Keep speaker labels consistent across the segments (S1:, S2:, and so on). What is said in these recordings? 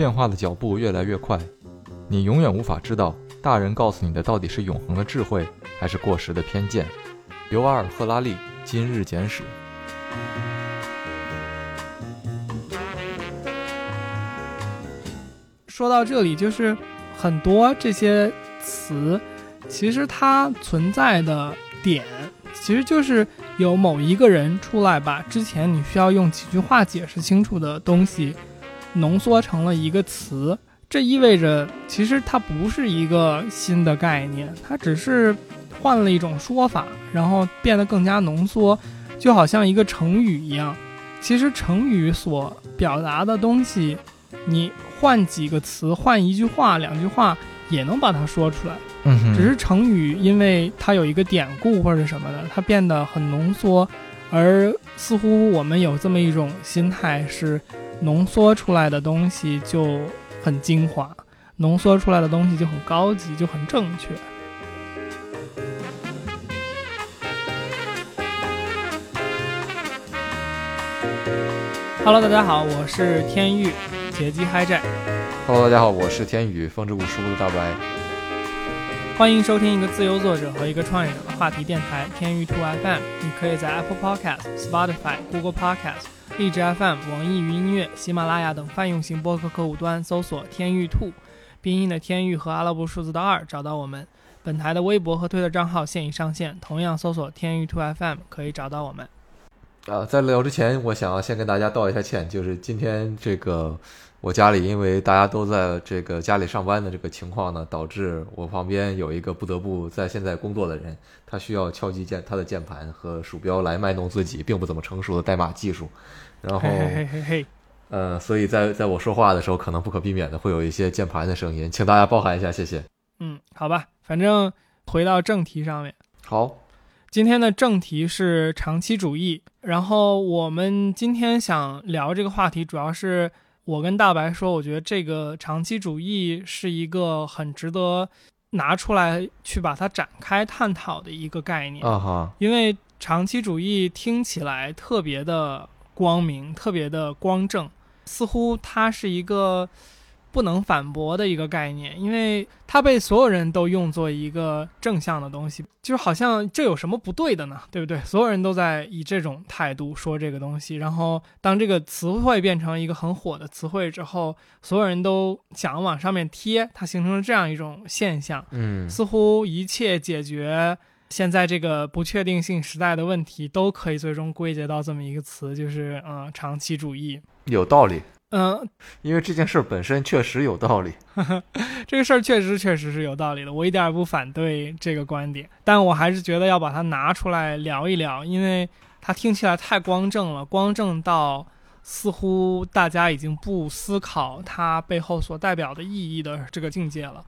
S1: 变化的脚步越来越快，你永远无法知道大人告诉你的到底是永恒的智慧，还是过时的偏见。尤瓦尔·赫拉利《今日简史》。
S2: 说到这里，就是很多这些词，其实它存在的点，其实就是有某一个人出来把之前你需要用几句话解释清楚的东西，浓缩成了一个词。这意味着，其实它不是一个新的概念，它只是换了一种说法，然后变得更加浓缩，就好像一个成语一样。其实成语所表达的东西，你。换几个词，换一句话、两句话，也能把它说出来。
S1: 嗯，
S2: 只是成语，因为它有一个典故或者什么的，它变得很浓缩。而似乎我们有这么一种心态，是浓缩出来的东西就很精华，浓缩出来的东西就很高级，就很正确。Hello，大家好，我是天域。劫机嗨寨
S1: ，Hello，大家好，我是天宇，风之谷书的大白，
S2: 欢迎收听一个自由作者和一个创业者的话题电台天域兔 FM。你可以在 Apple Podcast、Spotify、Google Podcast、荔枝 FM、网易云音乐、喜马拉雅等泛用型播客客户端搜索“天域兔”，拼音的天域和阿拉伯数字的二找到我们。本台的微博和推特账号现已上线，同样搜索“天域兔 FM” 可以找到我们。
S1: 啊，在聊之前，我想要先跟大家道一下歉，就是今天这个。我家里因为大家都在这个家里上班的这个情况呢，导致我旁边有一个不得不在现在工作的人，他需要敲击键他的键盘和鼠标来卖弄自己并不怎么成熟的代码技术，然后，呃，所以在在我说话的时候，可能不可避免的会有一些键盘的声音，请大家包涵一下，谢谢。
S2: 嗯，好吧，反正回到正题上面。
S1: 好，
S2: 今天的正题是长期主义，然后我们今天想聊这个话题，主要是。我跟大白说，我觉得这个长期主义是一个很值得拿出来去把它展开探讨的一个概念
S1: 啊哈，
S2: 因为长期主义听起来特别的光明，特别的光正，似乎它是一个。不能反驳的一个概念，因为它被所有人都用作一个正向的东西，就是好像这有什么不对的呢？对不对？所有人都在以这种态度说这个东西，然后当这个词汇变成一个很火的词汇之后，所有人都想往上面贴，它形成了这样一种现象。
S1: 嗯，
S2: 似乎一切解决现在这个不确定性时代的问题，都可以最终归结到这么一个词，就是嗯，长期主义。
S1: 有道理。
S2: 嗯，
S1: 因为这件事本身确实有道理，
S2: 这个事儿确实确实是有道理的，我一点也不反对这个观点，但我还是觉得要把它拿出来聊一聊，因为它听起来太光正了，光正到似乎大家已经不思考它背后所代表的意义的这个境界了，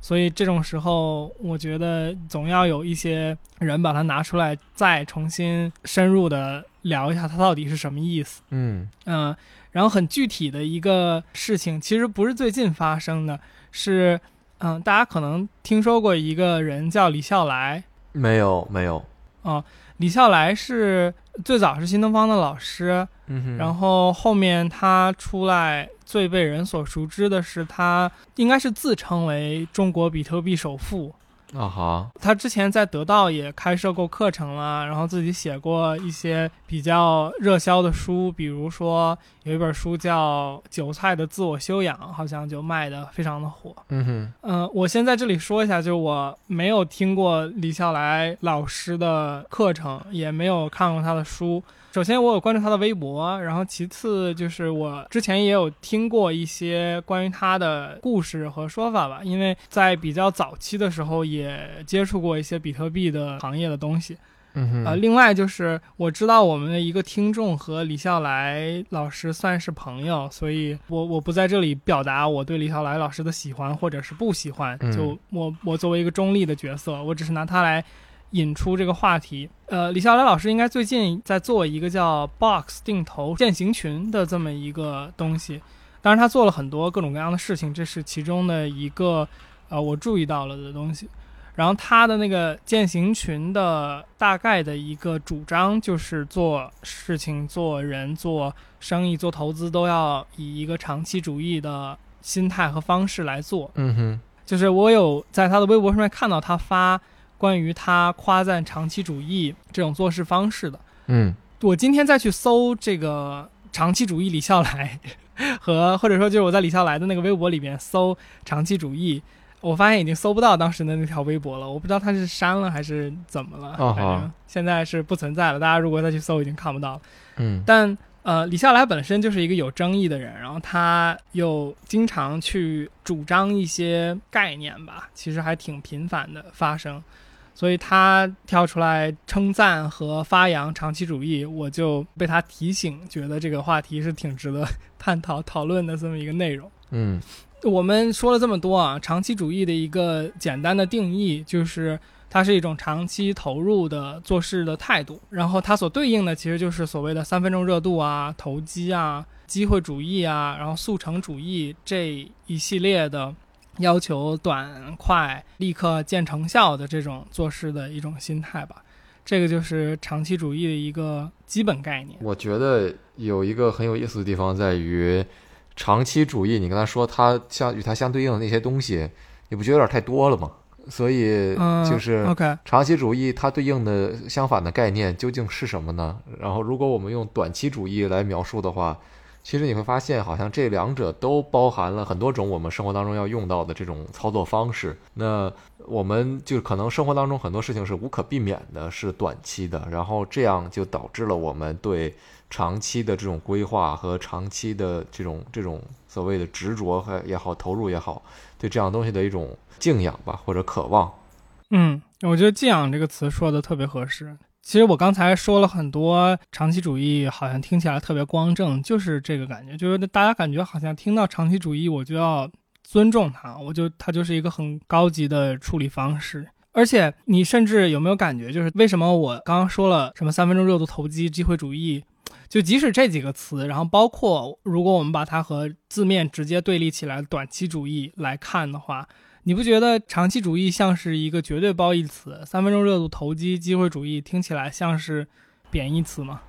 S2: 所以这种时候，我觉得总要有一些人把它拿出来，再重新深入的聊一下它到底是什么意思。
S1: 嗯
S2: 嗯。然后很具体的一个事情，其实不是最近发生的，是，嗯，大家可能听说过一个人叫李笑来，
S1: 没有没有，
S2: 哦，李笑来是最早是新东方的老师，
S1: 嗯
S2: 然后后面他出来最被人所熟知的是他应该是自称为中国比特币首富。
S1: 啊哈，
S2: 他之前在得到也开设过课程了，然后自己写过一些比较热销的书，比如说有一本书叫《韭菜的自我修养》，好像就卖的非常的火。
S1: 嗯哼，
S2: 嗯，我先在这里说一下，就是我没有听过李笑来老师的课程，也没有看过他的书。首先，我有关注他的微博，然后其次就是我之前也有听过一些关于他的故事和说法吧，因为在比较早期的时候也接触过一些比特币的行业的东西。
S1: 嗯
S2: 呃，另外就是我知道我们的一个听众和李笑来老师算是朋友，所以我我不在这里表达我对李笑来老师的喜欢或者是不喜欢，就我我作为一个中立的角色，我只是拿他来。引出这个话题，呃，李笑来老师应该最近在做一个叫 Box 定投践行群的这么一个东西，当然他做了很多各种各样的事情，这是其中的一个，呃，我注意到了的东西。然后他的那个践行群的大概的一个主张就是做事情、做人、做生意、做投资都要以一个长期主义的心态和方式来做。
S1: 嗯哼，
S2: 就是我有在他的微博上面看到他发关于他夸赞长期主义这种做事方式的。
S1: 嗯
S2: 我今天再去搜这个长期主义李笑来 和或者说就是我在李笑来的那个微博里面搜长期主义，我发现已经搜不到当时的那条微博了。我不知道他是删了还是怎么了，
S1: 哦
S2: 反正现在是不存在了。大家如果再去搜，已经看不到了。
S1: 嗯
S2: 但呃，李笑来本身就是一个有争议的人，然后他又经常去主张一些概念吧，其实还挺频繁的发生，所以他跳出来称赞和发扬长期主义，我就被他提醒，觉得这个话题是挺值得探讨讨论的这么一个内容。
S1: 嗯
S2: 我们说了这么多啊，长期主义的一个简单的定义就是它是一种长期投入的做事的态度，然后它所对应的其实就是所谓的三分钟热度啊、投机啊、机会主义啊，然后速成主义这一系列的要求短快、立刻见成效的这种做事的一种心态吧。这个就是长期主义的一个基本概念。
S1: 我觉得有一个很有意思的地方在于，长期主义，你跟他说它相与它相对应的那些东西，你不觉得有点太多了吗？所以
S2: 嗯，
S1: 就是。
S2: OK，
S1: 长期主义它对应的相反的概念究竟是什么呢？然后，如果我们用短期主义来描述的话，其实你会发现，好像这两者都包含了很多种我们生活当中要用到的这种操作方式。那我们就可能生活当中很多事情是无可避免的，是短期的，然后这样就导致了我们对长期的这种规划和长期的这种这种所谓的执着和也好，投入也好，对这样东西的一种敬仰吧，或者渴望。
S2: 嗯，我觉得“敬仰”这个词说的特别合适。其实我刚才说了很多长期主义，好像听起来特别光正，就是这个感觉，就是大家感觉好像听到长期主义，我就要尊重它，我就它就是一个很高级的处理方式。而且你甚至有没有感觉，就是为什么我刚刚说了什么三分钟热度投机、机会主义，就即使这几个词，然后包括如果我们把它和字面直接对立起来，短期主义来看的话，你不觉得长期主义像是一个绝对褒义词？三分钟热度投机、机会主义听起来像是贬义词吗？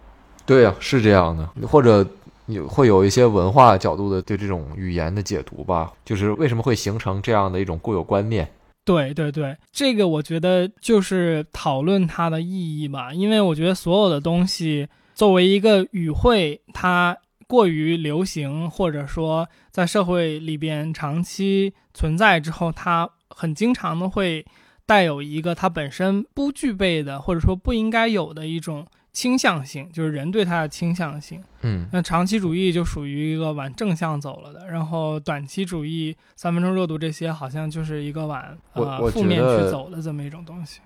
S1: 对呀、是这样的，或者有会有一些文化角度的对这种语言的解读吧，就是为什么会形成这样的一种固有观念？
S2: 对对对，这个我觉得就是讨论它的意义吧，因为我觉得所有的东西作为一个语汇，它过于流行，或者说在社会里边长期存在之后，它很经常的会带有一个它本身不具备的，或者说不应该有的一种倾向性，就是人对它的倾向性。
S1: 嗯
S2: 那长期主义就属于一个往正向走了的，然后短期主义、三分钟热度这些好像就是一个往呃负面去走的这么一种东西。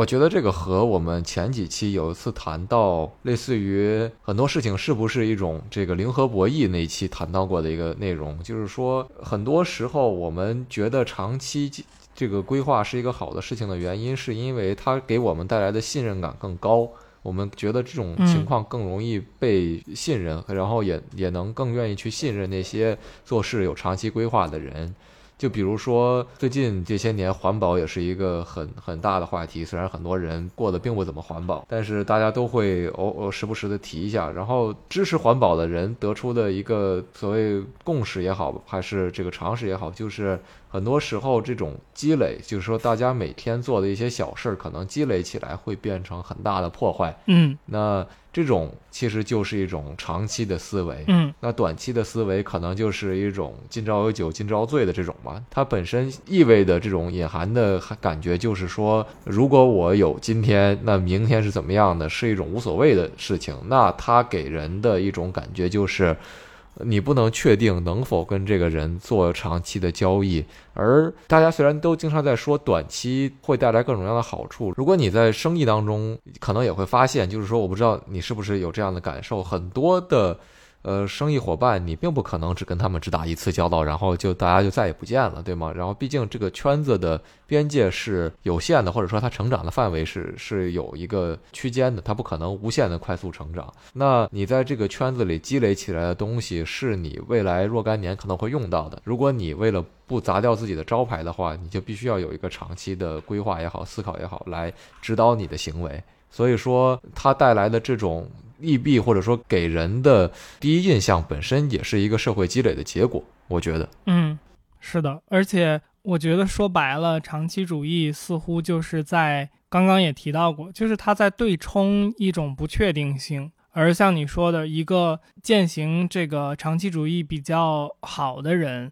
S1: 我觉得这个和我们前几期有一次谈到类似于很多事情是不是一种这个零和博弈那一期谈到过的一个内容，就是说很多时候我们觉得长期这个规划是一个好的事情的原因，是因为它给我们带来的信任感更高。我们觉得这种情况更容易被信任，然后也也能更愿意去信任那些做事有长期规划的人。就比如说，最近这些年环保也是一个很很大的话题。虽然很多人过得并不怎么环保，但是大家都会偶偶时不时的提一下。然后支持环保的人得出的一个所谓共识也好，还是这个常识也好，就是很多时候这种积累，就是说大家每天做的一些小事儿，可能积累起来会变成很大的破坏。
S2: 嗯
S1: 那这种其实就是一种长期的思维。
S2: 嗯
S1: 那短期的思维可能就是一种今朝有酒今朝醉的这种吧，它本身意味的这种隐含的感觉就是说，如果我有今天，那明天是怎么样的，是一种无所谓的事情。那它给人的一种感觉就是，你不能确定能否跟这个人做长期的交易。而大家虽然都经常在说短期会带来各种各样的好处，如果你在生意当中可能也会发现，就是说，我不知道你是不是有这样的感受，很多的。呃，生意伙伴，你并不可能只跟他们只打一次交道，然后就大家就再也不见了，对吗？然后毕竟这个圈子的边界是有限的，或者说它成长的范围是是有一个区间的，它不可能无限的快速成长。那你在这个圈子里积累起来的东西，是你未来若干年可能会用到的。如果你为了不砸掉自己的招牌的话，你就必须要有一个长期的规划也好，思考也好，来指导你的行为。所以说，它带来的这种。利弊或者说给人的第一印象本身也是一个社会积累的结果，我觉得。
S2: 嗯，是的，而且我觉得说白了，长期主义似乎就是在刚刚也提到过，就是他在对冲一种不确定性。而像你说的，一个践行这个长期主义比较好的人，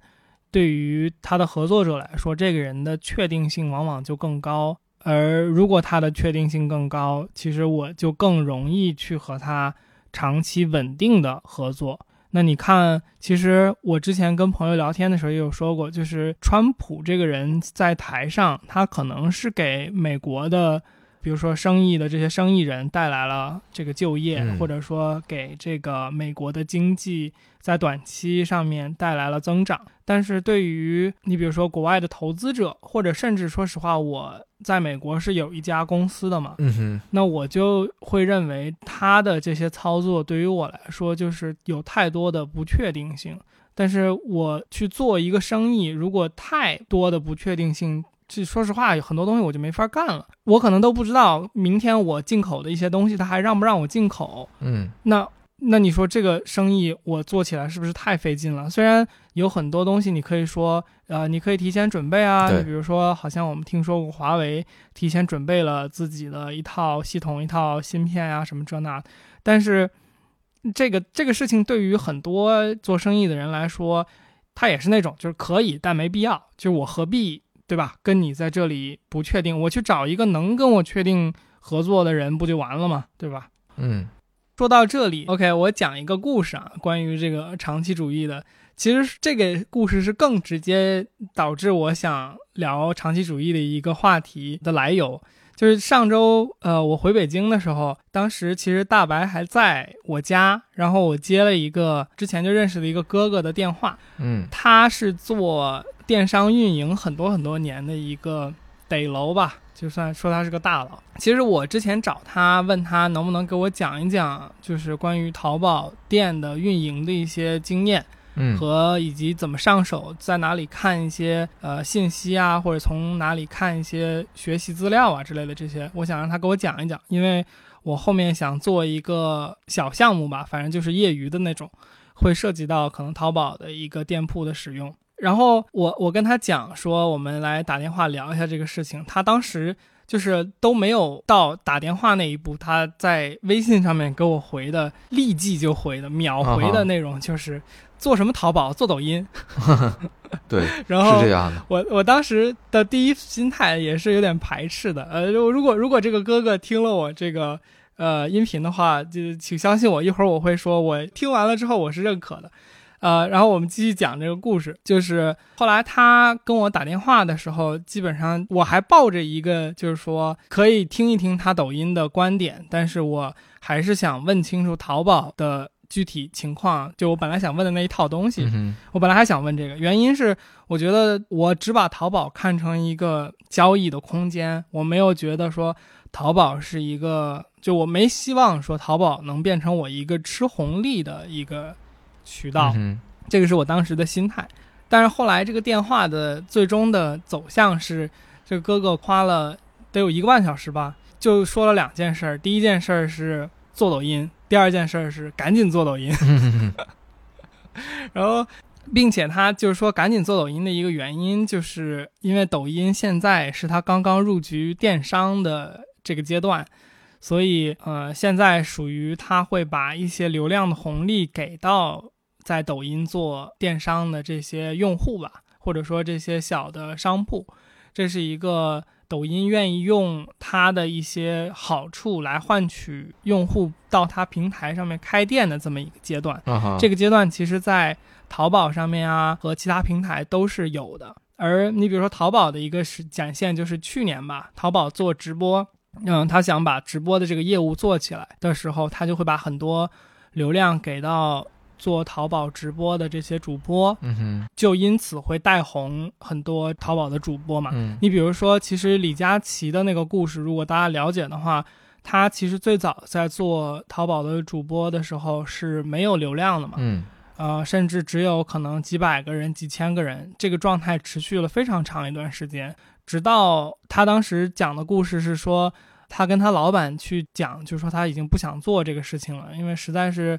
S2: 对于他的合作者来说，这个人的确定性往往就更高。而如果他的确定性更高，其实我就更容易去和他长期稳定的合作。那你看，其实我之前跟朋友聊天的时候也有说过，就是川普这个人在台上，他可能是给美国的。比如说，生意的这些生意人带来了这个就业，或者说给这个美国的经济在短期上面带来了增长。但是对于你，比如说国外的投资者，或者甚至说实话，我在美国是有一家公司的嘛，
S1: 嗯哼，
S2: 那我就会认为他的这些操作对于我来说就是有太多的不确定性。但是我去做一个生意，如果太多的不确定性。这说实话，很多东西我就没法干了。我可能都不知道明天我进口的一些东西，它还让不让我进口？
S1: 嗯，
S2: 那那你说这个生意我做起来是不是太费劲了？虽然有很多东西你可以说，呃，你可以提前准备啊。你比如说，好像我们听说过华为提前准备了自己的一套系统、一套芯片啊，什么这那。但是这个这个事情对于很多做生意的人来说，他也是那种就是可以，但没必要。就是我何必？对吧？跟你在这里不确定，我去找一个能跟我确定合作的人，不就完了吗？对吧？
S1: 嗯，
S2: 说到这里，OK，我讲一个故事啊，关于这个长期主义的。其实这个故事是更直接导致我想聊长期主义的一个话题的来由。就是上周，呃，我回北京的时候，当时其实大白还在我家，然后我接了一个之前就认识的一个哥哥的电话。
S1: 嗯，
S2: 他是做。电商运营很多很多年的一个得楼吧，就算说他是个大佬。其实我之前找他问他能不能给我讲一讲，就是关于淘宝店的运营的一些经验，
S1: 嗯，
S2: 和以及怎么上手，在哪里看一些呃信息啊，或者从哪里看一些学习资料啊之类的这些，我想让他给我讲一讲，因为我后面想做一个小项目吧，反正就是业余的那种，会涉及到可能淘宝的一个店铺的使用。然后我我跟他讲说，我们来打电话聊一下这个事情。他当时就是都没有到打电话那一步，他在微信上面给我回的，立即就回的，秒回的内容就是做什么淘宝，做抖音。
S1: 对，
S2: 然后
S1: 是这样的。
S2: 我我当时的第一心态也是有点排斥的。呃，如果如果这个哥哥听了我这个呃音频的话，就请相信我，一会儿我会说，我听完了之后我是认可的。呃，然后我们继续讲这个故事。就是后来他跟我打电话的时候，基本上我还抱着一个，就是说可以听一听他抖音的观点，但是我还是想问清楚淘宝的具体情况。就我本来想问的那一套东西，我本来还想问这个，原因是我觉得我只把淘宝看成一个交易的空间，我没有觉得说淘宝是一个，就我没希望说淘宝能变成我一个吃红利的一个。渠道，这个是我当时的心态，但是后来这个电话的最终的走向是，这个哥哥花了得有一个半小时吧，就说了两件事儿。第一件事儿是做抖音，第二件事儿是赶紧做抖音。然后，并且他就是说赶紧做抖音的一个原因，就是因为抖音现在是他刚刚入局电商的这个阶段。所以，呃，现在属于他会把一些流量的红利给到在抖音做电商的这些用户吧，或者说这些小的商铺，这是一个抖音愿意用它的一些好处来换取用户到它平台上面开店的这么一个阶段。这个阶段其实，在淘宝上面啊和其他平台都是有的。而你比如说淘宝的一个是展现，就是去年吧，淘宝做直播。嗯，他想把直播的这个业务做起来的时候，他就会把很多流量给到做淘宝直播的这些主播，
S1: 嗯哼，
S2: 就因此会带红很多淘宝的主播嘛。
S1: 嗯。
S2: 你比如说，其实李佳琦的那个故事，如果大家了解的话，他其实最早在做淘宝的主播的时候是没有流量的嘛，
S1: 嗯。
S2: 呃，甚至只有可能几百个人、几千个人，这个状态持续了非常长一段时间，直到他当时讲的故事是说，他跟他老板去讲，就是说他已经不想做这个事情了，因为实在是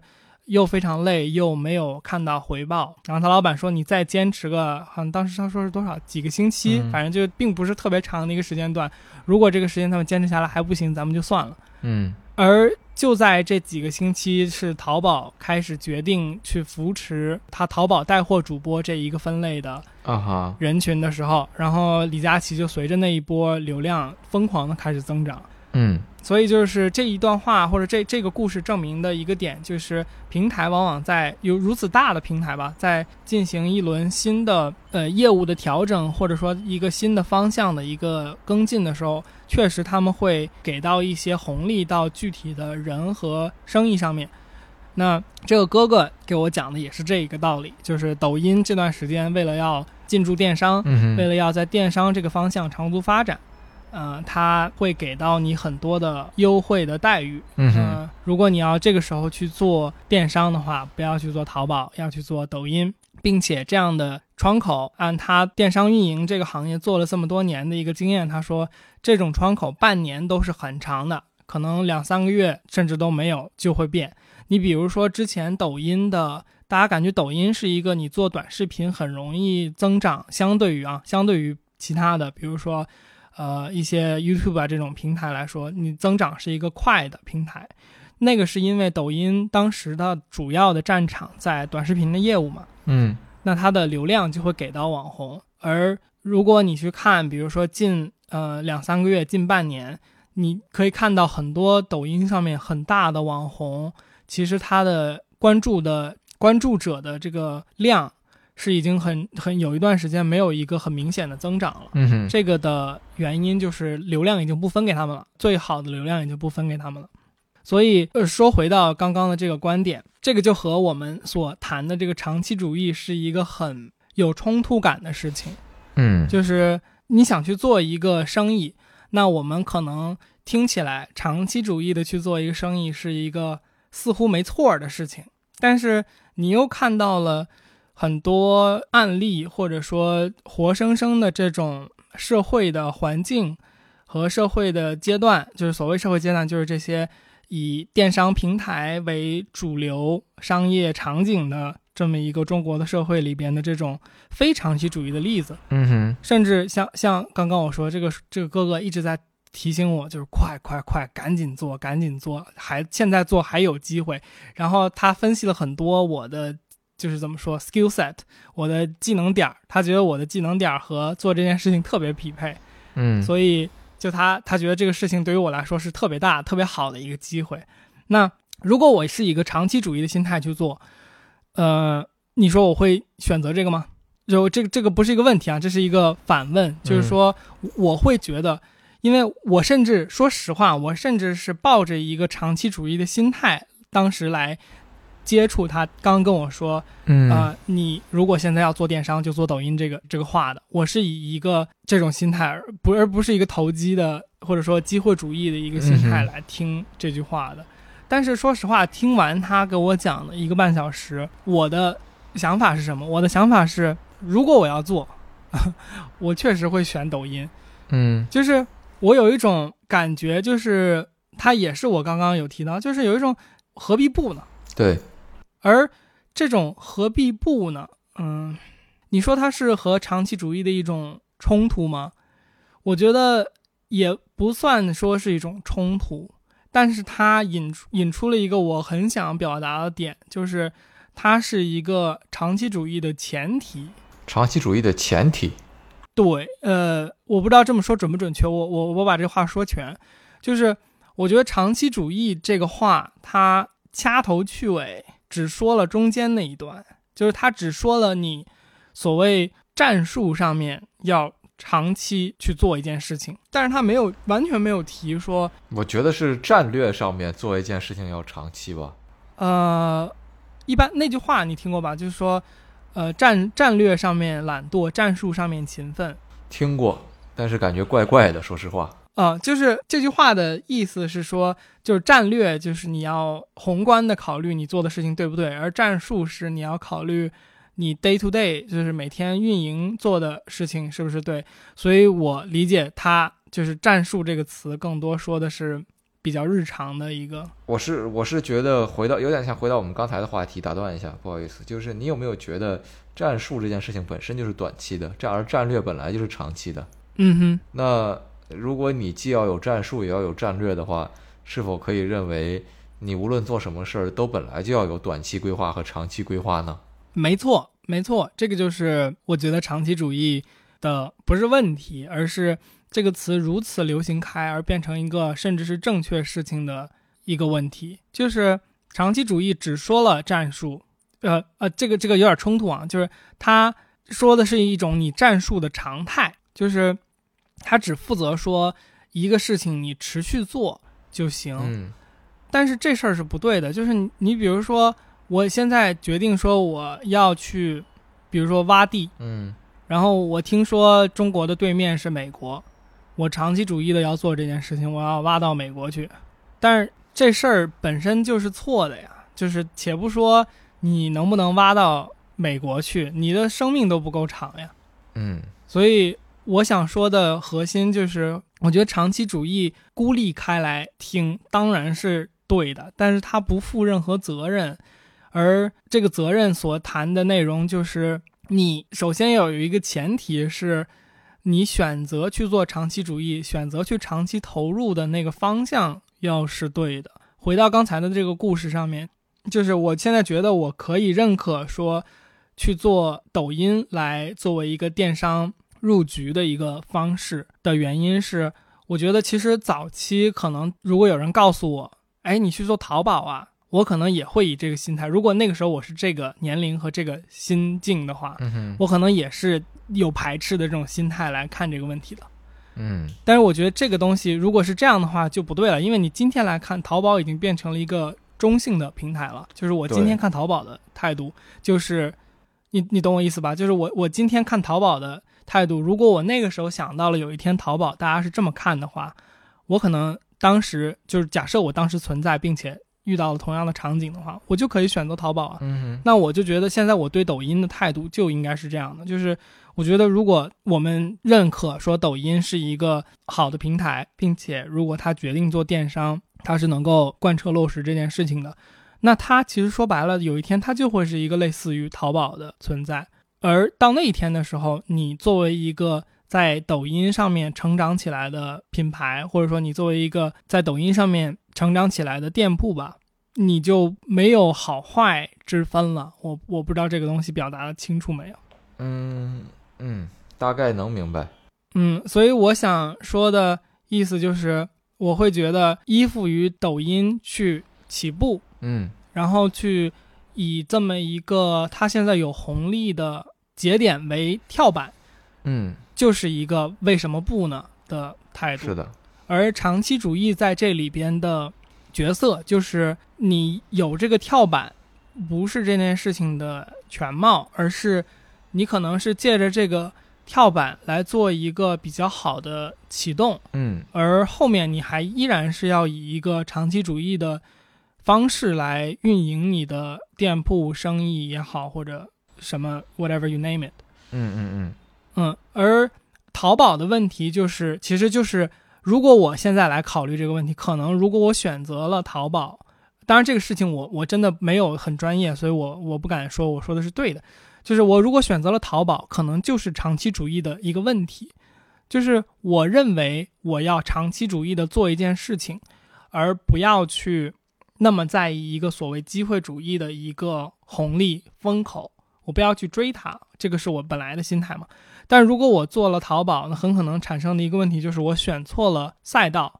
S2: 又非常累，又没有看到回报。然后他老板说：“你再坚持个，好像当时他说是多少几个星期，
S1: 嗯
S2: 反正就并不是特别长的一个时间段。如果这个时间他们坚持下来还不行，咱们就算了。”
S1: 嗯
S2: 而就在这几个星期，是淘宝开始决定去扶持他淘宝带货主播这一个分类的
S1: 啊哈，
S2: 人群的时候，然后李佳琦就随着那一波流量疯狂的开始增长。
S1: 嗯
S2: 所以就是这一段话或者这这个故事证明的一个点，就是平台往往在有如此大的平台吧，在进行一轮新的呃业务的调整，或者说一个新的方向的一个跟进的时候，确实他们会给到一些红利到具体的人和生意上面。那这个哥哥给我讲的也是这一个道理，就是抖音这段时间为了要进驻电商，
S1: 嗯，
S2: 为了要在电商这个方向长足发展，呃，它会给到你很多的优惠的待遇。
S1: 嗯，
S2: 呃，如果你要这个时候去做电商的话，不要去做淘宝，要去做抖音，并且这样的窗口，按他电商运营这个行业做了这么多年的一个经验，他说这种窗口半年都是很长的，可能两三个月甚至都没有就会变。你比如说之前抖音的，大家感觉抖音是一个你做短视频很容易增长，相对于啊，相对于其他的，比如说。呃，一些 YouTube 啊这种平台来说，你增长是一个快的平台，那个是因为抖音当时的主要的战场在短视频的业务嘛，
S1: 嗯。
S2: 那它的流量就会给到网红。而如果你去看，比如说近呃两三个月、近半年，你可以看到很多抖音上面很大的网红，其实他的关注的关注者的这个量是已经很很有一段时间没有一个很明显的增长了。
S1: 嗯哼，
S2: 这个的原因就是流量已经不分给他们了，最好的流量已经不分给他们了。所以，呃，说回到刚刚的这个观点，这个就和我们所谈的这个长期主义是一个很有冲突感的事情。
S1: 嗯
S2: 就是你想去做一个生意，那我们可能听起来长期主义的去做一个生意是一个似乎没错儿的事情，但是你又看到了很多案例，或者说活生生的这种社会的环境和社会的阶段，就是所谓社会阶段，就是这些以电商平台为主流商业场景的这么一个中国的社会里边的这种非长期主义的例子。
S1: 嗯哼，
S2: 甚至像像刚刚我说这个这个哥哥一直在提醒我，就是快快快，赶紧做，赶紧做，还现在做还有机会。然后他分析了很多我的就是怎么说 skill set，我的技能点儿，他觉得我的技能点儿和做这件事情特别匹配，
S1: 嗯
S2: 所以就他他觉得这个事情对于我来说是特别大、特别好的一个机会。那如果我是一个长期主义的心态去做，呃，你说我会选择这个吗？就这个这个不是一个问题啊，这是一个反问，就是说我会觉得，因为我甚至说实话，我甚至是抱着一个长期主义的心态，当时来接触他。刚跟我说，
S1: 嗯
S2: 呃，你如果现在要做电商，就做抖音这个这个话的。我是以一个这种心态，而不而不是一个投机的或者说机会主义的一个心态来听这句话的。但是说实话，听完他给我讲了一个半小时，我的想法是什么？我的想法是，如果我要做，我确实会选抖音。
S1: 嗯
S2: 就是我有一种感觉，就是他也是我刚刚有提到，就是有一种何必不呢？
S1: 对，
S2: 而这种何必不呢？嗯，你说它是和长期主义的一种冲突吗？我觉得也不算说是一种冲突，但是它引出引出了一个我很想表达的点，就是它是一个长期主义的前提。
S1: 长期主义的前提，
S2: 对，呃，我不知道这么说准不准确，我我我把这话说全，就是我觉得长期主义这个话，它掐头去尾只说了中间那一段，就是他只说了你所谓战术上面要长期去做一件事情，但是他没有完全没有提说，
S1: 我觉得是战略上面做一件事情要长期吧。
S2: 呃，一般那句话你听过吧？就是说，呃，战战略上面懒惰，战术上面勤奋。
S1: 听过，但是感觉怪怪的，说实话。
S2: 啊、就是这句话的意思是说，就是战略就是你要宏观的考虑你做的事情对不对，而战术是你要考虑你 day to day 就是每天运营做的事情是不是对。所以我理解它就是战术这个词更多说的是比较日常的一个。
S1: 我是我是觉得回到有点像回到我们刚才的话题，打断一下，不好意思，就是你有没有觉得战术这件事情本身就是短期的，这而战略本来就是长期的？
S2: 嗯哼。
S1: 那如果你既要有战术也要有战略的话，是否可以认为你无论做什么事儿都本来就要有短期规划和长期规划呢？
S2: 没错，没错，这个就是我觉得长期主义的不是问题，而是这个词如此流行开而变成一个甚至是正确事情的一个问题。就是长期主义只说了战术，呃呃，这个这个有点冲突啊，就是他说的是一种你战术的常态，就是他只负责说一个事情你持续做就行。
S1: 嗯
S2: 但是这事儿是不对的，就是你你比如说，我现在决定说我要去，比如说挖地，
S1: 嗯
S2: 然后我听说中国的对面是美国，我长期主义的要做这件事情，我要挖到美国去，但是这事儿本身就是错的呀，就是且不说你能不能挖到美国去，你的生命都不够长呀。
S1: 嗯
S2: 所以我想说的核心就是，我觉得长期主义孤立开来听当然是对的，但是它不负任何责任，而这个责任所谈的内容就是，你首先要有一个前提是，你选择去做长期主义，选择去长期投入的那个方向要是对的。回到刚才的这个故事上面，就是我现在觉得我可以认可说，去做抖音来作为一个电商入局的一个方式的原因是，我觉得其实早期可能如果有人告诉我，哎，你去做淘宝啊，我可能也会以这个心态。如果那个时候我是这个年龄和这个心境的话，
S1: 嗯哼
S2: 我可能也是有排斥的这种心态来看这个问题的。
S1: 嗯
S2: 但是我觉得这个东西如果是这样的话就不对了，因为你今天来看，淘宝已经变成了一个中性的平台了。就是我今天看淘宝的态度，就是你你懂我意思吧？就是我我今天看淘宝的态度，如果我那个时候想到了有一天淘宝大家是这么看的话，我可能当时就是假设我当时存在，并且遇到了同样的场景的话，我就可以选择淘宝啊。
S1: 嗯
S2: 那我就觉得现在我对抖音的态度就应该是这样的，就是我觉得如果我们认可说抖音是一个好的平台，并且如果它决定做电商，它是能够贯彻落实这件事情的，那它其实说白了，有一天它就会是一个类似于淘宝的存在。而到那一天的时候，你作为一个在抖音上面成长起来的品牌，或者说你作为一个在抖音上面成长起来的店铺吧，你就没有好坏之分了。我我不知道这个东西表达的清楚没有。
S1: 嗯嗯，大概能明白。
S2: 嗯，所以我想说的意思就是，我会觉得依附于抖音去起步，
S1: 嗯
S2: 然后去以这么一个它现在有红利的节点为跳板，
S1: 嗯，
S2: 就是一个为什么不呢的态度。
S1: 是的，
S2: 而长期主义在这里边的角色，就是你有这个跳板，不是这件事情的全貌，而是你可能是借着这个跳板来做一个比较好的启动，
S1: 嗯。
S2: 而后面你还依然是要以一个长期主义的方式来运营你的店铺生意也好，或者什么 whatever you name it。
S1: 嗯嗯嗯
S2: 嗯，而淘宝的问题就是，其实就是，如果我现在来考虑这个问题，可能如果我选择了淘宝，当然这个事情我我真的没有很专业，所以我我不敢说我说的是对的。就是我如果选择了淘宝，可能就是长期主义的一个问题，就是我认为我要长期主义的做一件事情，而不要去那么在一个所谓机会主义的一个红利风口，我不要去追它，这个是我本来的心态嘛。但如果我做了淘宝，那很可能产生的一个问题就是我选错了赛道。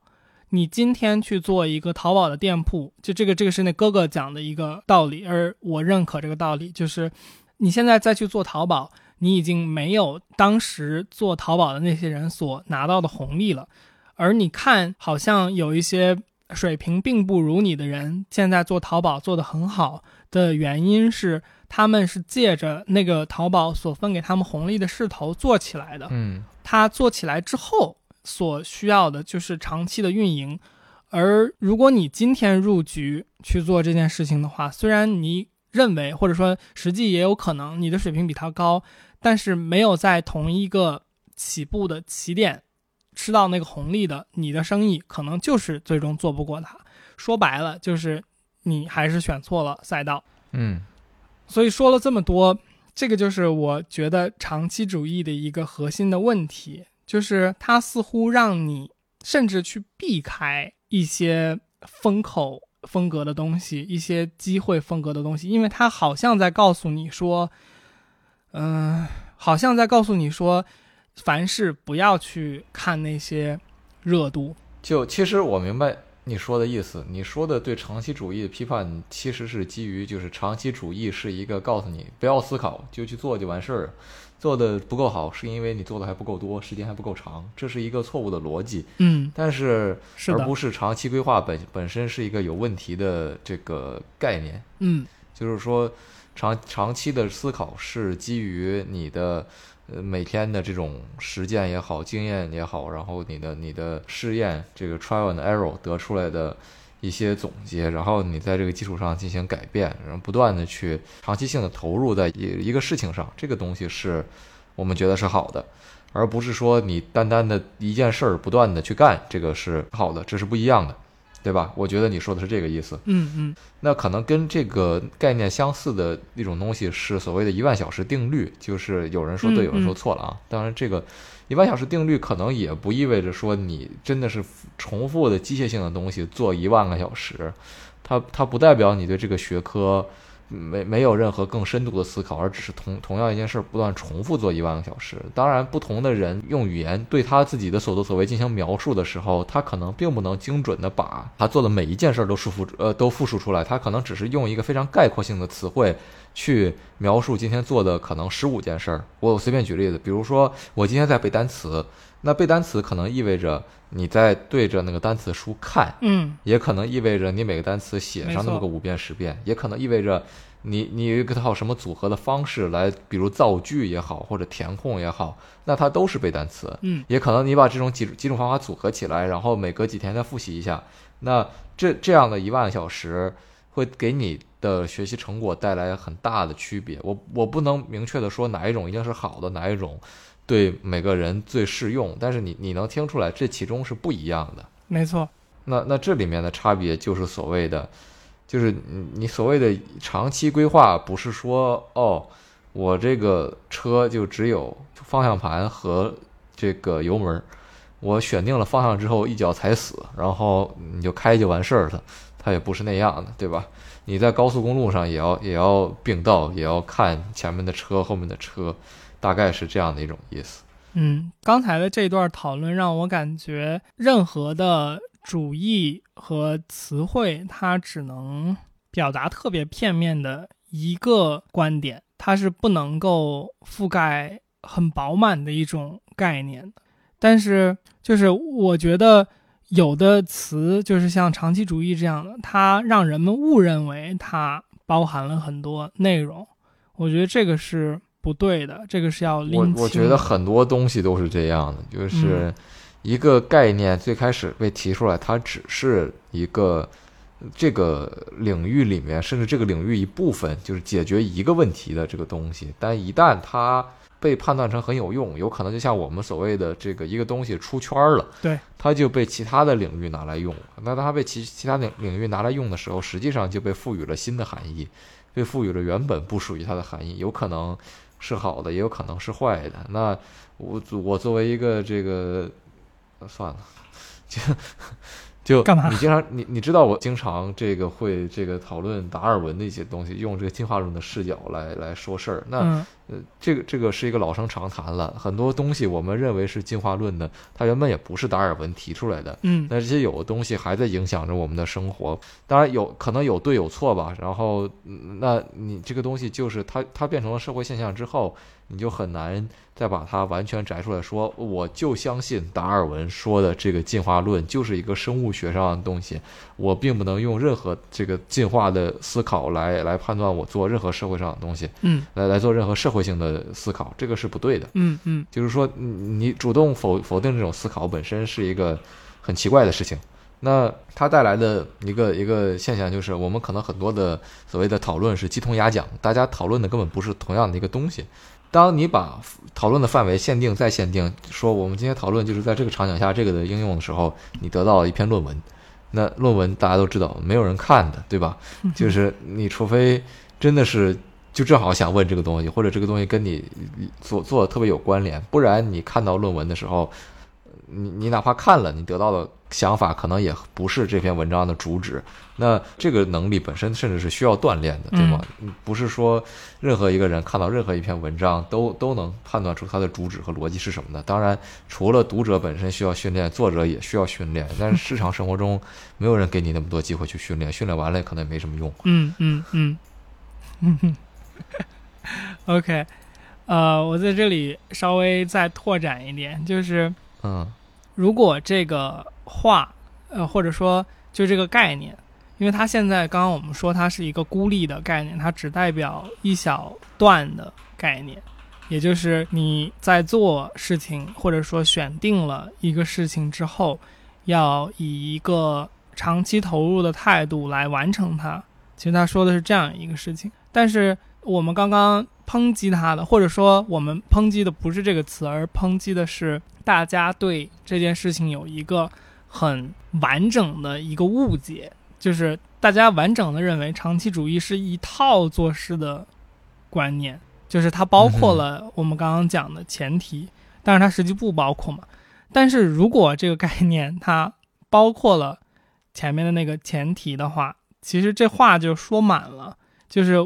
S2: 你今天去做一个淘宝的店铺，就这个这个是那哥哥讲的一个道理，而我认可这个道理，就是你现在再去做淘宝，你已经没有当时做淘宝的那些人所拿到的红利了。而你看，好像有一些水平并不如你的人，现在做淘宝做得很好的原因是，他们是借着那个淘宝所分给他们红利的势头做起来的。
S1: 嗯
S2: 他做起来之后所需要的就是长期的运营。而如果你今天入局去做这件事情的话，虽然你认为或者说实际也有可能你的水平比他高，但是没有在同一个起步的起点吃到那个红利的，你的生意可能就是最终做不过他。说白了，就是你还是选错了赛道。
S1: 嗯
S2: 所以说了这么多，这个就是我觉得长期主义的一个核心的问题，就是它似乎让你甚至去避开一些风口风格的东西，一些机会风格的东西，因为它好像在告诉你说，嗯、好像在告诉你说，凡事不要去看那些热度。
S1: 就其实我明白你说的意思，你说的对长期主义的批判，其实是基于就是长期主义是一个告诉你不要思考就去做就完事儿，做的不够好是因为你做的还不够多，时间还不够长，这是一个错误的逻辑。
S2: 嗯，
S1: 但是而不，是长期规划本本身是一个有问题的这个概念。
S2: 嗯
S1: 就是说，长长期的思考是基于你的呃每天的这种实践也好，经验也好，然后你的你的试验这个 trial and error 得出来的一些总结，然后你在这个基础上进行改变，然后不断的去长期性的投入在一一个事情上，这个东西是我们觉得是好的。而不是说你单单的一件事儿不断的去干，这个是好的，这是不一样的，对吧？我觉得你说的是这个意思。
S2: 嗯嗯
S1: 那可能跟这个概念相似的一种东西是所谓的一万小时定律，就是有人说对，
S2: 嗯
S1: 有人说错了啊。当然，这个一万小时定律可能也不意味着说你真的是重复的机械性的东西做一万个小时，它它不代表你对这个学科没没有任何更深度的思考，而只是同同样一件事不断重复做一万个小时。当然，不同的人用语言对他自己的所作所为进行描述的时候，他可能并不能精准的把他做的每一件事儿都束缚呃都复述出来，他可能只是用一个非常概括性的词汇去描述今天做的可能十五件事儿。我随便举例子，比如说我今天在背单词，那背单词可能意味着你在对着那个单词书看，
S2: 嗯
S1: 也可能意味着你每个单词写上那么个五遍十遍，也可能意味着你你有一个套什么组合的方式来，比如造句也好，或者填空也好，那它都是背单词。
S2: 嗯
S1: 也可能你把这种几几种方法组合起来，然后每隔几天再复习一下，那这这样的一万小时会给你的学习成果带来很大的区别。我我不能明确的说哪一种一定是好的，哪一种对每个人最适用，但是你你能听出来这其中是不一样的。
S2: 没错，
S1: 那那这里面的差别就是所谓的，就是你你所谓的长期规划，不是说哦，我这个车就只有方向盘和这个油门，我选定了方向之后一脚踩死，然后你就开就完事儿了，它也不是那样的，对吧？你在高速公路上也要也要并道，也要看前面的车后面的车，大概是这样的一种意思。
S2: 嗯，刚才的这段讨论让我感觉，任何的主义和词汇，它只能表达特别片面的一个观点，它是不能够覆盖很饱满的一种概念的。但是，就是我觉得有的词，就是像长期主义这样的，它让人们误认为它包含了很多内容，我觉得这个是不对的，这个是要拎
S1: 我。我觉得很多东西都是这样的，就是一个概念最开始被提出来，它只是一个这个领域里面，甚至这个领域一部分，就是解决一个问题的这个东西。但一旦它被判断成很有用，有可能就像我们所谓的这个一个东西出圈了，
S2: 对，
S1: 它就被其他的领域拿来用。那它被其其他领领域拿来用的时候，实际上就被赋予了新的含义，被赋予了原本不属于它的含义，有可能是好的，也有可能是坏的。那我我作为一个这个，呃算了，就就
S2: 干嘛
S1: 你经常你你知道我经常这个会这个讨论达尔文的一些东西，用这个进化论的视角来来说事儿。那
S2: 嗯
S1: 呃，这个这个是一个老生常谈了。很多东西我们认为是进化论的，它原本也不是达尔文提出来的。
S2: 嗯
S1: 那这些有的东西还在影响着我们的生活，当然有可能有对有错吧。然后，嗯那你这个东西就是它它变成了社会现象之后，你就很难再把它完全摘出来说，我就相信达尔文说的这个进化论就是一个生物学上的东西，我并不能用任何这个进化的思考来来判断我做任何社会上的东西，
S2: 嗯
S1: 来来做任何社会性的思考，这个是不对的。
S2: 嗯嗯
S1: 就是说，你你主动否否定这种思考本身是一个很奇怪的事情。那它带来的一个一个现象就是，我们可能很多的所谓的讨论是鸡同鸭讲，大家讨论的根本不是同样的一个东西。当你把讨论的范围限定再限定，说我们今天讨论就是在这个场景下这个的应用的时候，你得到了一篇论文。那论文大家都知道，没有人看的，对吧？就是你除非真的是就正好想问这个东西，或者这个东西跟你做做的特别有关联，不然你看到论文的时候，你你哪怕看了，你得到的想法可能也不是这篇文章的主旨。那这个能力本身甚至是需要锻炼的，对吗？嗯不是说任何一个人看到任何一篇文章都都能判断出它的主旨和逻辑是什么的。当然，除了读者本身需要训练，作者也需要训练。但是日常生活中，没有人给你那么多机会去训练，训练完了可能也没什么用。
S2: 嗯嗯嗯嗯哼 OK，呃，我在这里稍微再拓展一点，就是
S1: 嗯。
S2: 如果这个话，呃，或者说就这个概念，因为它现在刚刚我们说它是一个孤立的概念，它只代表一小段的概念，也就是你在做事情或者说选定了一个事情之后，要以一个长期投入的态度来完成它。其实他说的是这样一个事情，但是我们刚刚抨击他的，或者说我们抨击的不是这个词，而抨击的是大家对这件事情有一个很完整的一个误解，就是大家完整的认为长期主义是一套做事的观念，就是它包括了我们刚刚讲的前提，但是它实际不包括嘛。但是如果这个概念它包括了前面的那个前提的话，其实这话就说满了，就是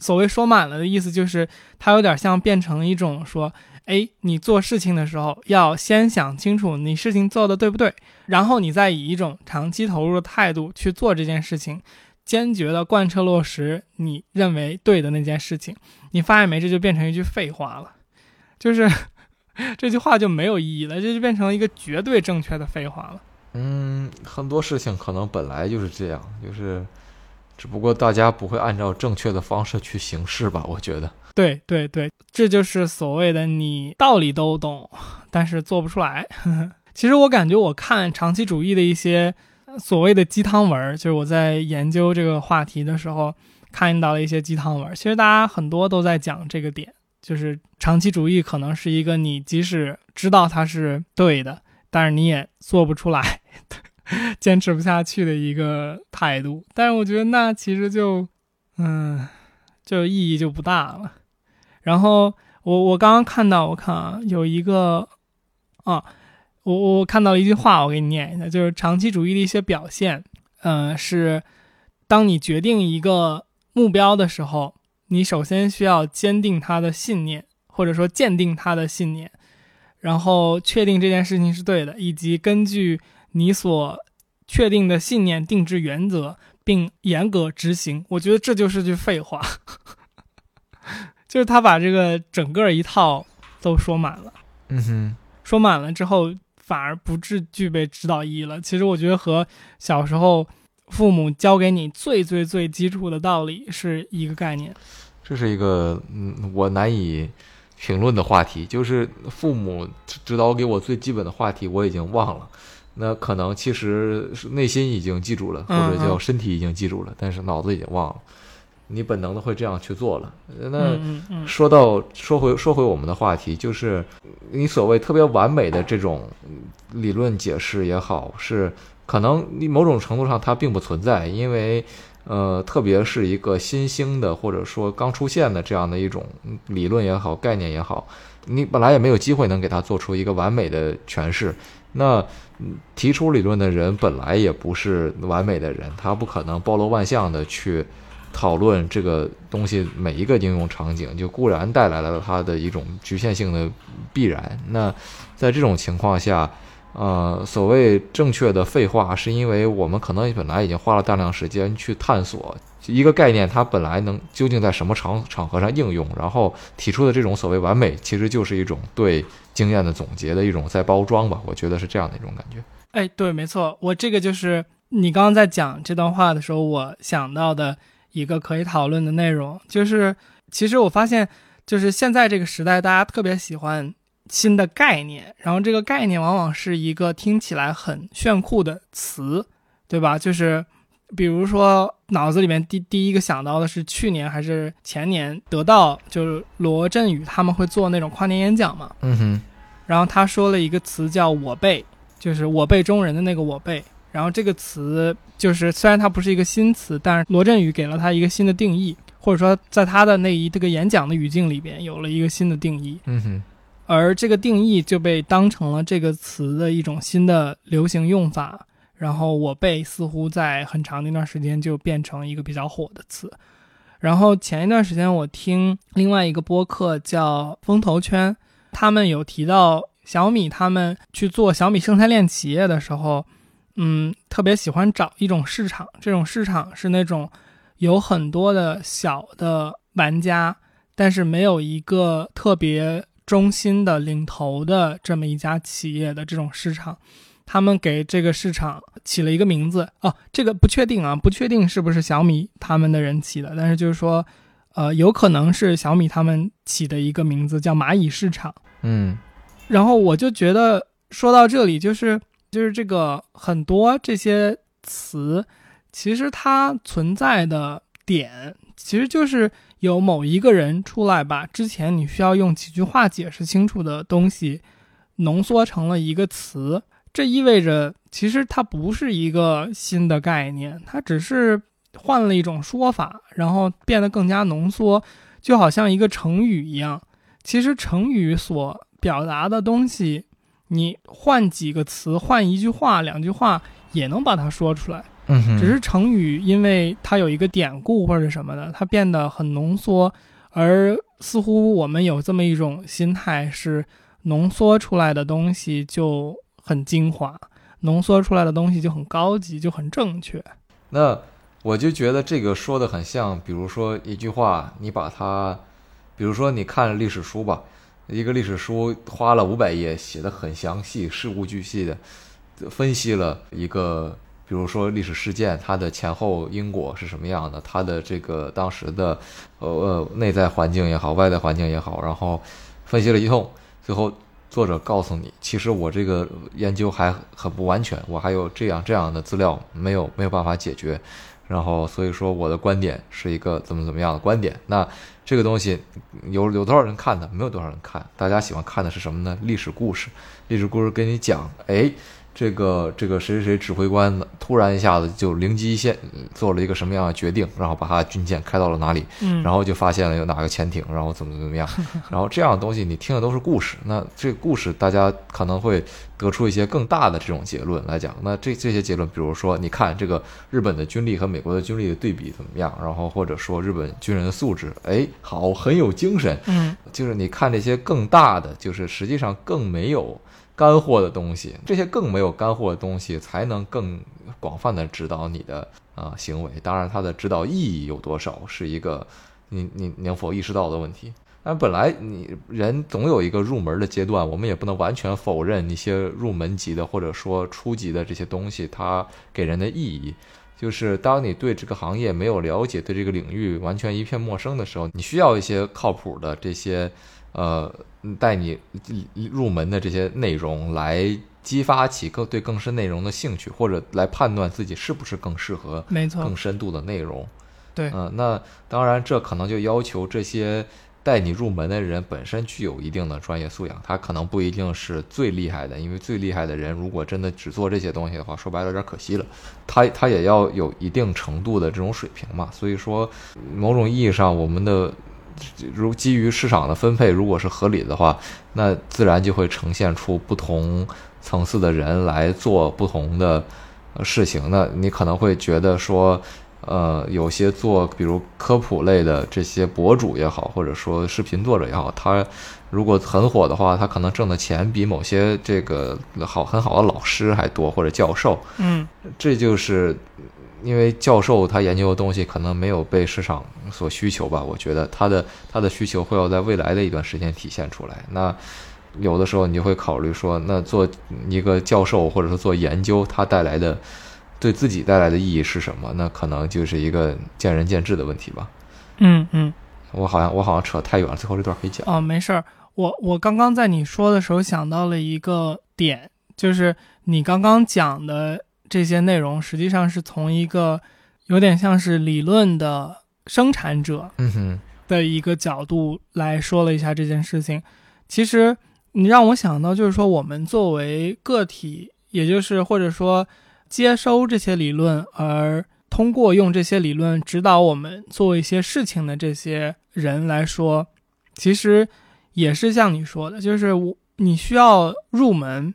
S2: 所谓说满了的意思，就是它有点像变成一种说，哎，你做事情的时候要先想清楚你事情做的对不对，然后你再以一种长期投入的态度去做这件事情，坚决的贯彻落实你认为对的那件事情。你发现没？这就变成一句废话了，就是这句话就没有意义了，这就变成了一个绝对正确的废话了。
S1: 嗯，很多事情可能本来就是这样，就是只不过大家不会按照正确的方式去行事吧？我觉得。
S2: 对对对，这就是所谓的你道理都懂，但是做不出来。其实我感觉我看长期主义的一些所谓的鸡汤文，就是我在研究这个话题的时候看到了一些鸡汤文。其实大家很多都在讲这个点，就是长期主义可能是一个你即使知道它是对的，但是你也做不出来。坚持不下去的一个态度，但是我觉得那其实就，嗯，就意义就不大了。然后我我刚刚看到，我看啊，有一个啊，我我看到了一句话，我给你念一下，就是长期主义的一些表现，嗯、是当你决定一个目标的时候，你首先需要坚定他的信念，或者说鉴定他的信念，然后确定这件事情是对的，以及根据你所确定的信念定制原则，并严格执行。我觉得这就是句废话，就是他把这个整个一套都说满了，
S1: 嗯哼，
S2: 说满了之后反而不至具备指导意义了。其实我觉得和小时候父母教给你最最最基础的道理是一个概念。
S1: 这是一个嗯，我难以评论的话题，就是父母指导给我最基本的话题，我已经忘了。那可能其实是内心已经记住了，或
S2: 嗯
S1: 者叫身体已经记住了，但是脑子已经忘了。你本能的会这样去做了。那说到说回说回我们的话题，就是你所谓特别完美的这种嗯理论解释也好，是可能你某种程度上它并不存在，因为呃，特别是一个新兴的或者说刚出现的这样的一种理论也好，概念也好，你本来也没有机会能给它做出一个完美的诠释。那嗯提出理论的人本来也不是完美的人，他不可能包罗万象的去讨论这个东西每一个应用场景，就固然带来了它的一种局限性的必然。那在这种情况下，呃，所谓正确的废话，是因为我们可能本来已经花了大量时间去探索一个概念，它本来能究竟在什么场场合上应用，然后提出的这种所谓完美，其实就是一种对经验的总结的一种再包装吧。我觉得是这样的一种感觉。
S2: 哎，对，没错，我这个就是你刚刚在讲这段话的时候，我想到的一个可以讨论的内容，就是其实我发现，就是现在这个时代，大家特别喜欢新的概念，然后这个概念往往是一个听起来很炫酷的词，对吧？就是比如说脑子里面第第一个想到的是去年还是前年得到，就是罗振宇他们会做那种跨年演讲嘛，
S1: 嗯哼，
S2: 然后他说了一个词叫“我辈”。就是我辈中人的那个我辈，然后这个词就是虽然它不是一个新词，但是罗振宇给了它一个新的定义，或者说在他的那一这个演讲的语境里边有了一个新的定义，
S1: 嗯哼，
S2: 而这个定义就被当成了这个词的一种新的流行用法，然后我辈似乎在很长的一段时间就变成一个比较火的词，然后前一段时间我听另外一个播客叫风投圈，他们有提到。小米他们去做小米生态链企业的时候，嗯，特别喜欢找一种市场，这种市场是那种有很多的小的玩家，但是没有一个特别中心的领头的这么一家企业的这种市场。他们给这个市场起了一个名字哦，这个不确定啊，不确定是不是小米他们的人起的，但是就是说，呃，有可能是小米他们起的一个名字叫蚂蚁市场，
S1: 嗯。
S2: 然后我就觉得说到这里，就是就是这个很多这些词，其实它存在的点，其实就是有某一个人出来把之前你需要用几句话解释清楚的东西，浓缩成了一个词。这意味着其实它不是一个新的概念，它只是换了一种说法，然后变得更加浓缩，就好像一个成语一样。其实成语所表达的东西，你换几个词，换一句话、两句话也能把它说出来。
S1: 嗯，
S2: 只是成语，因为它有一个典故或者什么的，它变得很浓缩。而似乎我们有这么一种心态，是浓缩出来的东西就很精华，浓缩出来的东西就很高级，就很正确。
S1: 那我就觉得这个说的很像，比如说一句话，你把它，比如说你看历史书吧。一个历史书花了五百页，写的很详细，事无巨细的分析了一个，比如说历史事件，它的前后因果是什么样的，它的这个当时的呃呃内在环境也好，外在环境也好，然后分析了一通，最后作者告诉你，其实我这个研究还很不完全，我还有这样这样的资料没有没有办法解决。然后，所以说我的观点是一个怎么怎么样的观点。那这个东西有有多少人看的？没有多少人看。大家喜欢看的是什么呢？历史故事。历史故事跟你讲，哎。这个这个谁谁谁指挥官突然一下子就灵机一现，做了一个什么样的决定，然后把他军舰开到了哪里，然后就发现了有哪个潜艇，然后怎么怎么样，然后这样的东西你听的都是故事，那这个故事大家可能会得出一些更大的这种结论来讲，那这这些结论，比如说你看这个日本的军力和美国的军力的对比怎么样，然后或者说日本军人的素质，哎，好，很有精神，
S2: 嗯，
S1: 就是你看这些更大的，就是实际上更没有。干货的东西，这些更没有干货的东西，才能更广泛的指导你的啊行为。当然，它的指导意义有多少，是一个你你能否意识到的问题。但本来你人总有一个入门的阶段，我们也不能完全否认一些入门级的或者说初级的这些东西，它给人的意义。就是当你对这个行业没有了解，对这个领域完全一片陌生的时候，你需要一些靠谱的这些。呃，带你入门的这些内容，来激发起更对更深内容的兴趣，或者来判断自己是不是更适合
S2: 没错
S1: 更深度的内容。
S2: 对，
S1: 嗯，那当然，这可能就要求这些带你入门的人本身具有一定的专业素养。他可能不一定是最厉害的，因为最厉害的人如果真的只做这些东西的话，说白了有点可惜了。他他也要有一定程度的这种水平嘛。所以说，某种意义上，我们的。如基于市场的分配，如果是合理的话，那自然就会呈现出不同层次的人来做不同的事情。那你可能会觉得说，呃，有些做比如科普类的这些博主也好，或者说视频作者也好，他如果很火的话，他可能挣的钱比某些这个好很好的老师还多，或者教授。
S2: 嗯
S1: 这就是因为教授他研究的东西可能没有被市场所需求吧，我觉得他的他的需求会要在未来的一段时间体现出来。那有的时候你就会考虑说，那做一个教授或者说做研究，它带来的对自己带来的意义是什么？那可能就是一个见仁见智的问题吧。
S2: 嗯嗯。
S1: 我好像我好像扯太远了，最后这段可以讲。
S2: 哦，没事儿。我我刚刚在你说的时候想到了一个点，就是你刚刚讲的这些内容，实际上是从一个有点像是理论的生产者的一个角度来说了一下这件事情。其实你让我想到，就是说我们作为个体，也就是或者说接收这些理论，而通过用这些理论指导我们做一些事情的这些人来说，其实也是像你说的，就是我你需要入门，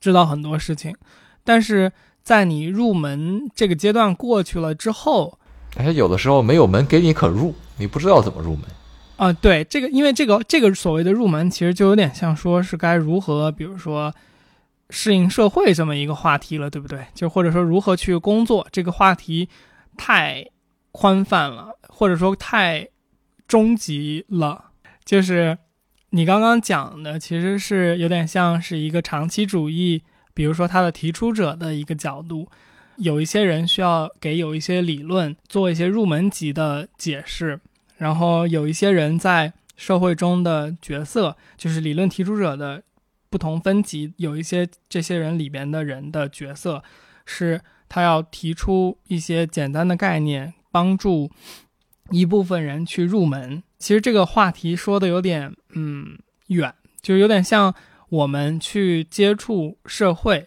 S2: 知道很多事情，但是在你入门这个阶段过去了之后，
S1: 而且有的时候没有门给你可入，你不知道怎么入门。
S2: 啊、对这个，因为这个这个所谓的入门，其实就有点像说是该如何，比如说适应社会这么一个话题了，对不对？就或者说如何去工作这个话题太宽泛了，或者说太终极了。就是你刚刚讲的，其实是有点像是一个长期主义，比如说它的提出者的一个角度。有一些人需要给有一些理论做一些入门级的解释，然后有一些人在社会中的角色，就是理论提出者的不同分级，有一些这些人里边的人的角色，是他要提出一些简单的概念，帮助一部分人去入门。其实这个话题说的有点嗯远，就有点像我们去接触社会，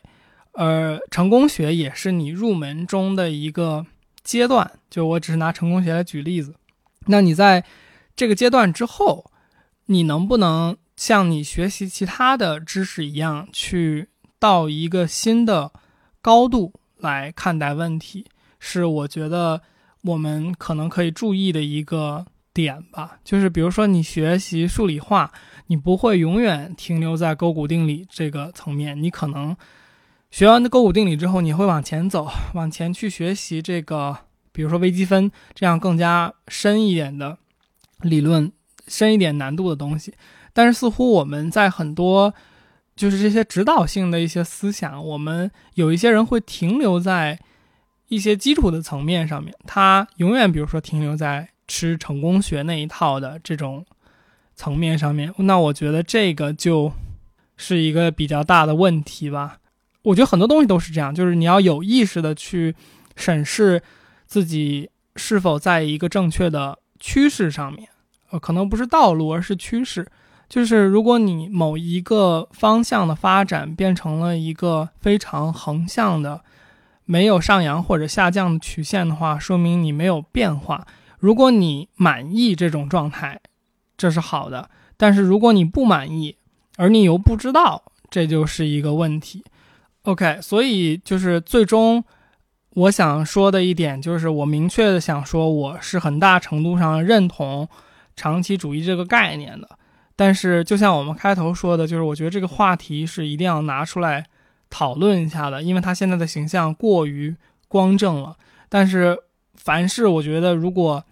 S2: 而成功学也是你入门中的一个阶段。就我只是拿成功学来举例子。那你在这个阶段之后，你能不能像你学习其他的知识一样，去到一个新的高度来看待问题？是我觉得我们可能可以注意的一个点吧。就是比如说，你学习数理化，你不会永远停留在勾股定理这个层面，你可能学完的勾股定理之后，你会往前走，往前去学习这个。比如说微积分这样更加深一点的理论，深一点难度的东西，但是似乎我们在很多就是这些指导性的一些思想，我们有一些人会停留在一些基础的层面上面，他永远比如说停留在吃成功学那一套的这种层面上面，那我觉得这个就是一个比较大的问题吧。我觉得很多东西都是这样，就是你要有意识的去审视。自己是否在一个正确的趋势上面？呃，可能不是道路，而是趋势。就是如果你某一个方向的发展变成了一个非常横向的，没有上扬或者下降的曲线的话，说明你没有变化。如果你满意这种状态，这是好的；但是如果你不满意，而你又不知道，这就是一个问题。OK，所以就是最终。我想说的一点就是，我明确的想说，我是很大程度上认同长期主义这个概念的。但是，就像我们开头说的，就是我觉得这个话题是一定要拿出来讨论一下的，因为他现在的形象过于光正了。但是，凡是我觉得如果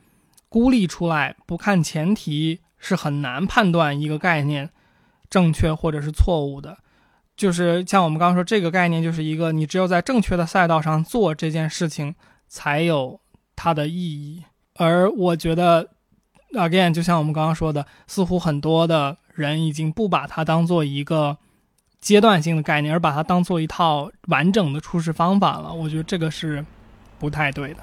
S2: 孤立出来不看前提，是很难判断一个概念正确或者是错误的。就是像我们刚刚说，这个概念就是一个，你只有在正确的赛道上做这件事情，才有它的意义。而我觉得，again，就像我们刚刚说的，似乎很多的人已经不把它当做一个阶段性的概念，而把它当做一套完整的处事方法了。我觉得这个是不太对的。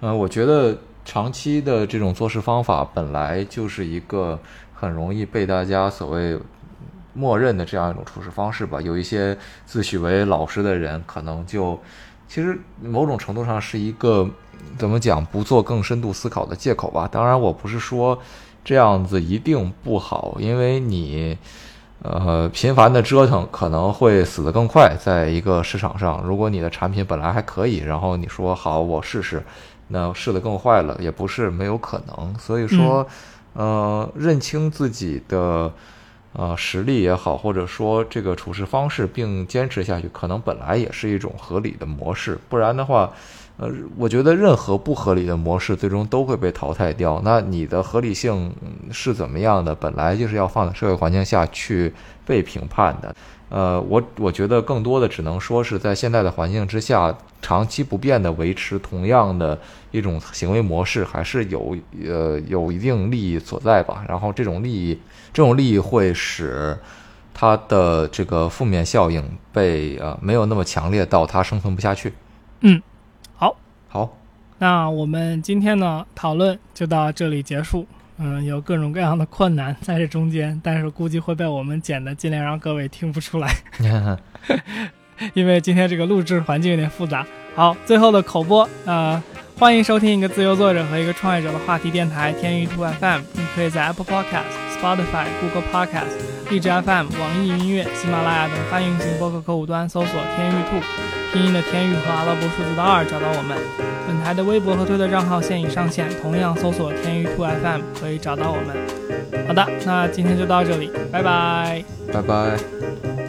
S1: 呃，我觉得长期的这种做事方法本来就是一个很容易被大家所谓。默认的这样一种处事方式吧，有一些自诩为老师的人，可能就其实某种程度上是一个怎么讲不做更深度思考的借口吧。当然，我不是说这样子一定不好，因为你呃频繁的折腾可能会死得更快。在一个市场上，如果你的产品本来还可以，然后你说好我试试，那试得更坏了，也不是没有可能。所以说，呃，认清自己的呃实力也好，或者说这个处事方式，并坚持下去，可能本来也是一种合理的模式。不然的话，呃，我觉得任何不合理的模式最终都会被淘汰掉。那你的合理性是怎么样的？本来就是要放在社会环境下去被评判的。呃，我我觉得更多的只能说是在现在的环境之下，长期不变的维持同样的一种行为模式，还是有呃有一定利益所在吧。然后这种利益，这种利益会使它的这个负面效应被呃没有那么强烈到它生存不下去。
S2: 嗯，好，
S1: 好，
S2: 那我们今天呢讨论就到这里结束。嗯，有各种各样的困难在这中间，但是估计会被我们剪的尽量让各位听不出来，因为今天这个录制环境有点复杂。好，最后的口播，呃，欢迎收听一个自由作者和一个创业者的话题电台天娱兔 FM。你可以在 Apple Podcast、Spotify、Google Podcast、荔枝 FM、网易音乐、喜马拉雅等泛用型播客客户端搜索“天域兔”，拼音的天域和阿拉伯数字的二找到我们。本台的微博和推特账号现已上线，同样搜索“天域兔 FM” 可以找到我们。好的，那今天就到这里，拜拜，
S1: 拜拜。